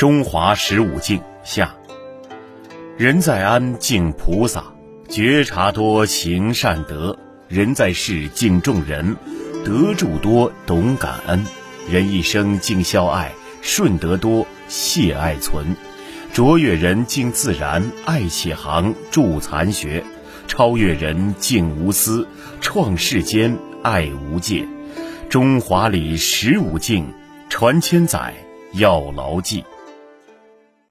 中华十五境下，人在安敬菩萨，觉察多行善德；人在世敬众人，得助多懂感恩；人一生敬孝爱，顺德多谢爱存；卓越人敬自然，爱启航助残学；超越人敬无私，创世间爱无界。中华里十五境，传千载要牢记。